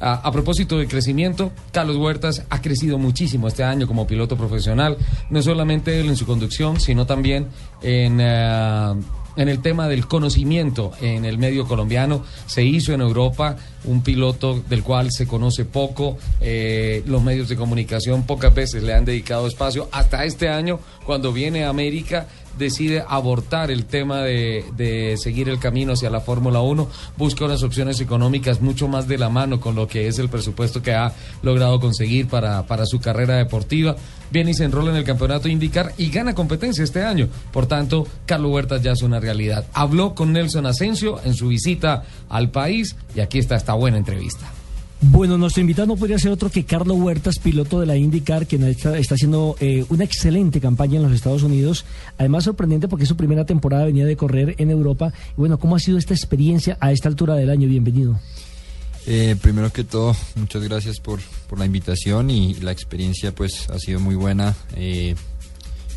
A, propósito de crecimiento, Carlos Huertas ha crecido muchísimo este año como piloto profesional, no solamente él en su conducción, sino también en... Eh, el tema del conocimiento en el medio colombiano. Se hizo en Europa un piloto del cual se conoce poco, eh, los medios de comunicación pocas veces le han dedicado espacio. Hasta este año, cuando viene a América, decide abortar el tema de, seguir el camino hacia la Fórmula 1, busca unas opciones económicas mucho más de la mano con lo que es el presupuesto que ha logrado conseguir para, para su carrera deportiva. Viene y se enrola en el campeonato indicar y gana competencia este año. Por tanto, Carlos Huertas ya es una realidad. Habló con Nelson Asensio en su visita al país y aquí está esta buena entrevista. Bueno, nuestro invitado no podría ser otro que Carlos Huertas, piloto de la IndyCar, quien está, haciendo eh, una excelente campaña en los Estados Unidos. Además, sorprendente porque su primera temporada venía de correr en Europa. Y bueno, ¿cómo ha sido esta experiencia a esta altura del año? Bienvenido. Eh, primero que todo, muchas gracias por, la invitación y la experiencia pues ha sido muy buena. Eh,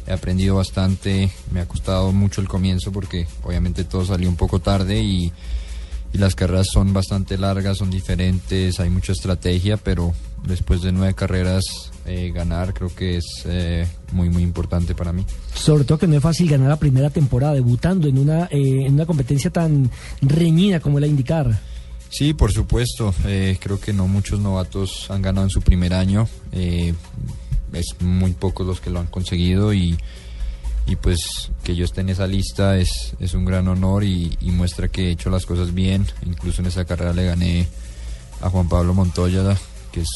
he aprendido bastante, me ha costado mucho el comienzo porque obviamente todo salió un poco tarde y y las carreras son bastante largas, son diferentes, hay mucha estrategia, pero después de nueve carreras eh, ganar creo que es eh, muy muy importante para mí. Sobre todo que no es fácil ganar la primera temporada debutando en una eh, en una competencia tan reñida como la indicar. Sí, por supuesto. creo que no muchos novatos han ganado en su primer año. es muy pocos los que lo han conseguido y y pues que yo esté en esa lista es, es un gran honor y, muestra que he hecho las cosas bien. Incluso en esa carrera le gané a Juan Pablo Montoya, que es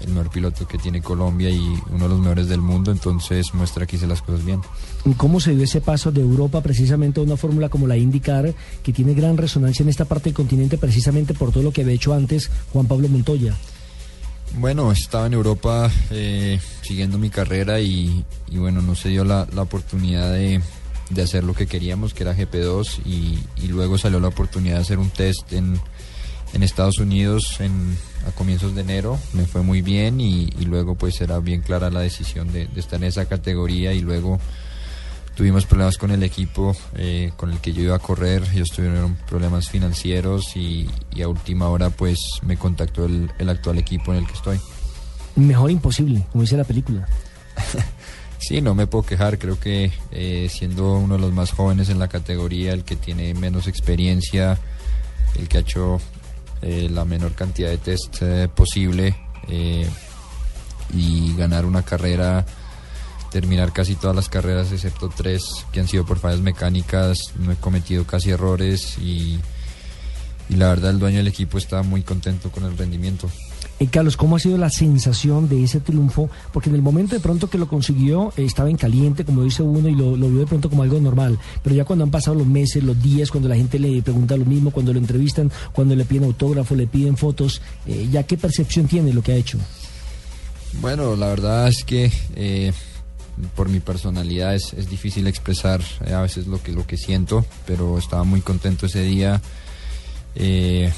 el mejor piloto que tiene Colombia y uno de los mejores del mundo, entonces muestra que hice las cosas bien. ¿Cómo se dio ese paso de Europa precisamente a una fórmula como la IndyCar, que tiene gran resonancia en esta parte del continente precisamente por todo lo que había hecho antes Juan Pablo Montoya? Bueno, estaba en Europa eh, siguiendo mi carrera y, bueno, no se dio la, oportunidad de, hacer lo que queríamos, que era GP2, y, luego salió la oportunidad de hacer un test en, Estados Unidos en, a comienzos de enero. Me fue muy bien y, luego pues era bien clara la decisión de, de estar en esa categoría y luego tuvimos problemas con el equipo eh, con el que yo iba a correr, ellos tuvieron problemas financieros y, a última hora pues me contactó el, actual equipo en el que estoy. Mejor imposible, como dice la película. sí, no me puedo quejar, creo que eh, siendo uno de los más jóvenes en la categoría, el que tiene menos experiencia, el que ha hecho eh, la menor cantidad de test posible y ganar una carrera terminar casi todas las carreras excepto tres que han sido por fallas mecánicas, no he cometido casi errores y, la verdad el dueño del equipo está muy contento con el rendimiento. Eh, Carlos, ¿cómo ha sido la sensación de ese triunfo? Porque en el momento de pronto que lo consiguió eh, estaba en caliente, como dice uno, y lo, vio de pronto como algo normal. Pero ya cuando han pasado los meses, los días, cuando la gente le pregunta lo mismo, cuando lo entrevistan, cuando le piden autógrafo, le piden fotos, eh, ¿ya qué percepción tiene lo que ha hecho? Bueno, la verdad es que por mi personalidad es, es difícil expresar eh, a veces lo que, lo que siento, pero estaba muy contento ese día. Eh,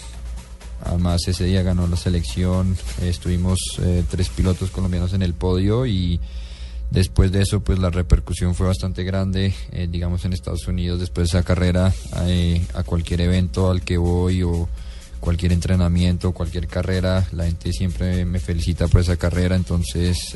además ese día ganó la selección, estuvimos eh, tres pilotos colombianos en el podio y después de eso pues la repercusión fue bastante grande, digamos en Estados Unidos después de esa carrera, a cualquier evento al que voy o cualquier entrenamiento, cualquier carrera, la gente siempre me felicita por esa carrera, entonces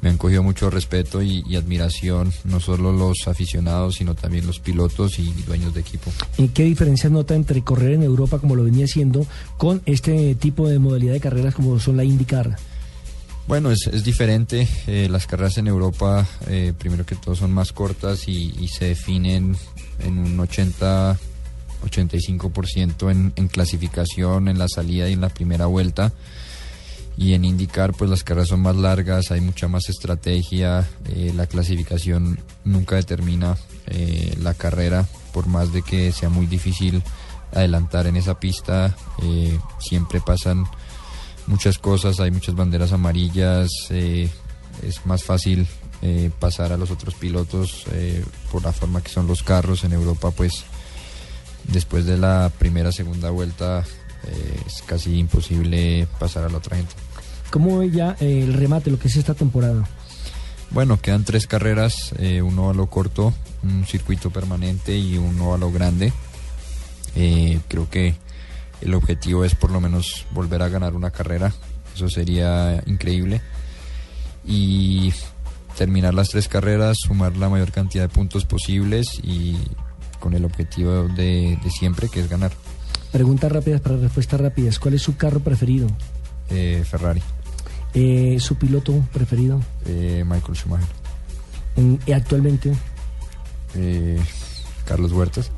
me han cogido mucho respeto y, admiración, no solo los aficionados, sino también los pilotos y dueños de equipo. ¿Y qué diferencia nota entre correr en Europa, como lo venía haciendo, con este tipo de modalidad de carreras como son la IndyCar? Bueno, es, diferente. Eh, las carreras en Europa, eh, primero que todo, son más cortas y, se definen en un 80, 85% en, en clasificación, en la salida y en la primera vuelta y en indicar pues las carreras son más largas, hay mucha más estrategia, eh, la clasificación nunca determina eh, la carrera, por más de que sea muy difícil adelantar en esa pista, eh, siempre pasan muchas cosas, hay muchas banderas amarillas, es más fácil pasar a los otros pilotos por la forma que son los carros en Europa pues después de la primera segunda vuelta es casi imposible pasar a la otra gente. ¿Cómo ve ya eh, el remate, lo que es esta temporada? Bueno, quedan tres carreras, eh, uno a lo corto, un circuito permanente y uno a lo grande. Eh, creo que el objetivo es por lo menos volver a ganar una carrera, eso sería increíble. Y terminar las tres carreras, sumar la mayor cantidad de puntos posibles y con el objetivo de, siempre, que es ganar. Preguntas rápidas para respuestas rápidas. ¿Cuál es su carro preferido? Eh, Ferrari. Eh, ¿Su piloto preferido? Eh, Michael Schumacher. ¿Y actualmente? Carlos Huertas.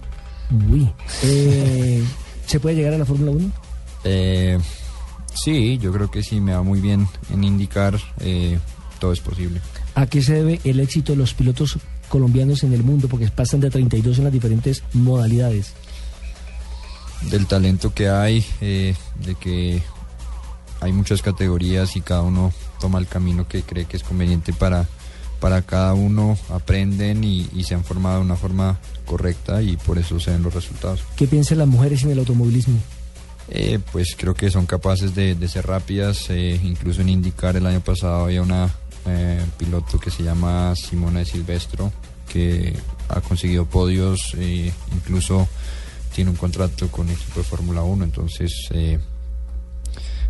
Uy. ¿Se puede llegar a la Fórmula 1? sí, yo creo que sí, me va muy bien en indicar, todo es posible. ¿A qué se debe el éxito de los pilotos colombianos en el mundo? Porque pasan de 32 en las diferentes modalidades. Del talento que hay, de que hay muchas categorías y cada uno toma el camino que cree que es conveniente para, para cada uno, aprenden y, se han formado de una forma correcta y por eso se ven los resultados. ¿Qué piensan las mujeres en el automovilismo? Eh, pues creo que son capaces de, ser rápidas, eh, incluso en indicar el año pasado había una eh, piloto que se llama Simona de Silvestro, que ha conseguido podios, incluso tiene un contrato con el equipo de Fórmula 1, entonces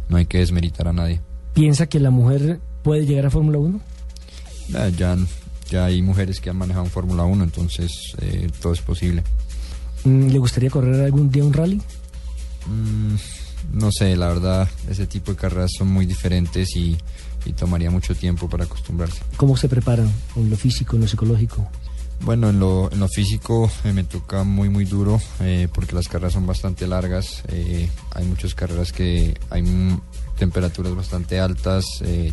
no hay que desmeritar a nadie. ¿Piensa que la mujer puede llegar a Fórmula 1? Eh, ya, ya hay mujeres que han manejado Fórmula 1, entonces eh, todo es posible. Mm, ¿Le gustaría correr algún día un rally? Mm, no sé, la verdad, ese tipo de carreras son muy diferentes y, y tomaría mucho tiempo para acostumbrarse. ¿Cómo se preparan en lo físico, en lo psicológico? Bueno, en lo, en lo físico eh, me toca muy muy duro eh, porque las carreras son bastante largas. Eh, hay muchas carreras que hay temperaturas bastante altas.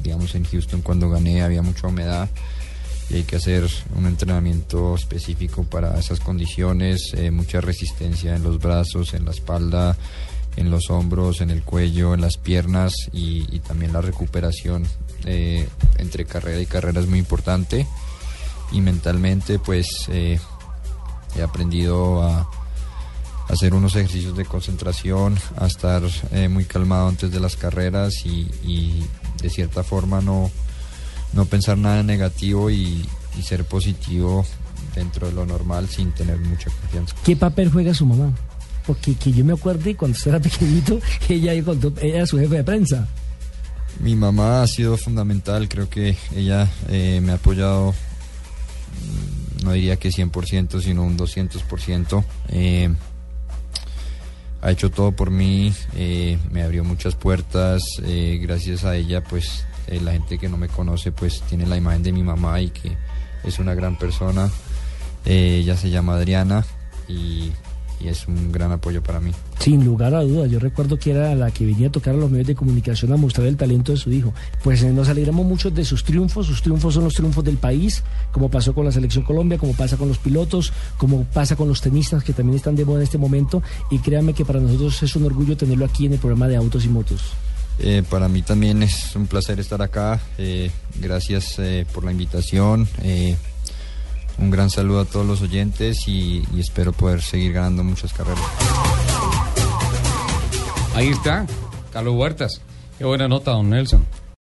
digamos en Houston cuando gané había mucha humedad y hay que hacer un entrenamiento específico para esas condiciones. mucha resistencia en los brazos, en la espalda, en los hombros, en el cuello, en las piernas y, y también la recuperación entre carrera y carrera es muy importante y mentalmente pues eh, he aprendido a, hacer unos ejercicios de concentración, a estar eh, muy calmado antes de las carreras y, de cierta forma no, no pensar nada negativo y, ser positivo dentro de lo normal sin tener mucha confianza. ¿Qué papel juega su mamá? Porque que yo me acuerdo cuando usted era pequeñito, ella, ella era su jefe de prensa. Mi mamá ha sido fundamental, creo que ella eh, me ha apoyado no diría que 100%, sino un 200%. Eh, ha hecho todo por mí, eh, me abrió muchas puertas, eh, gracias a ella pues la gente que no me conoce pues tiene la imagen de mi mamá y que es una gran persona. ella se llama Adriana y y es un gran apoyo para mí. Sin lugar a dudas, yo recuerdo que era la que venía a tocar a los medios de comunicación a mostrar el talento de su hijo. Pues eh, nos alegramos mucho de sus triunfos, sus triunfos son los triunfos del país, como pasó con la selección Colombia, como pasa con los pilotos, como pasa con los tenistas que también están de moda en este momento y créanme que para nosotros es un orgullo tenerlo aquí en el programa de Autos y Motos. Eh, para mí también es un placer estar acá. Eh, gracias por la invitación. Un gran saludo a todos los oyentes y, espero poder seguir ganando muchas carreras. Ahí está, Carlos Huertas. Qué buena nota, don Nelson.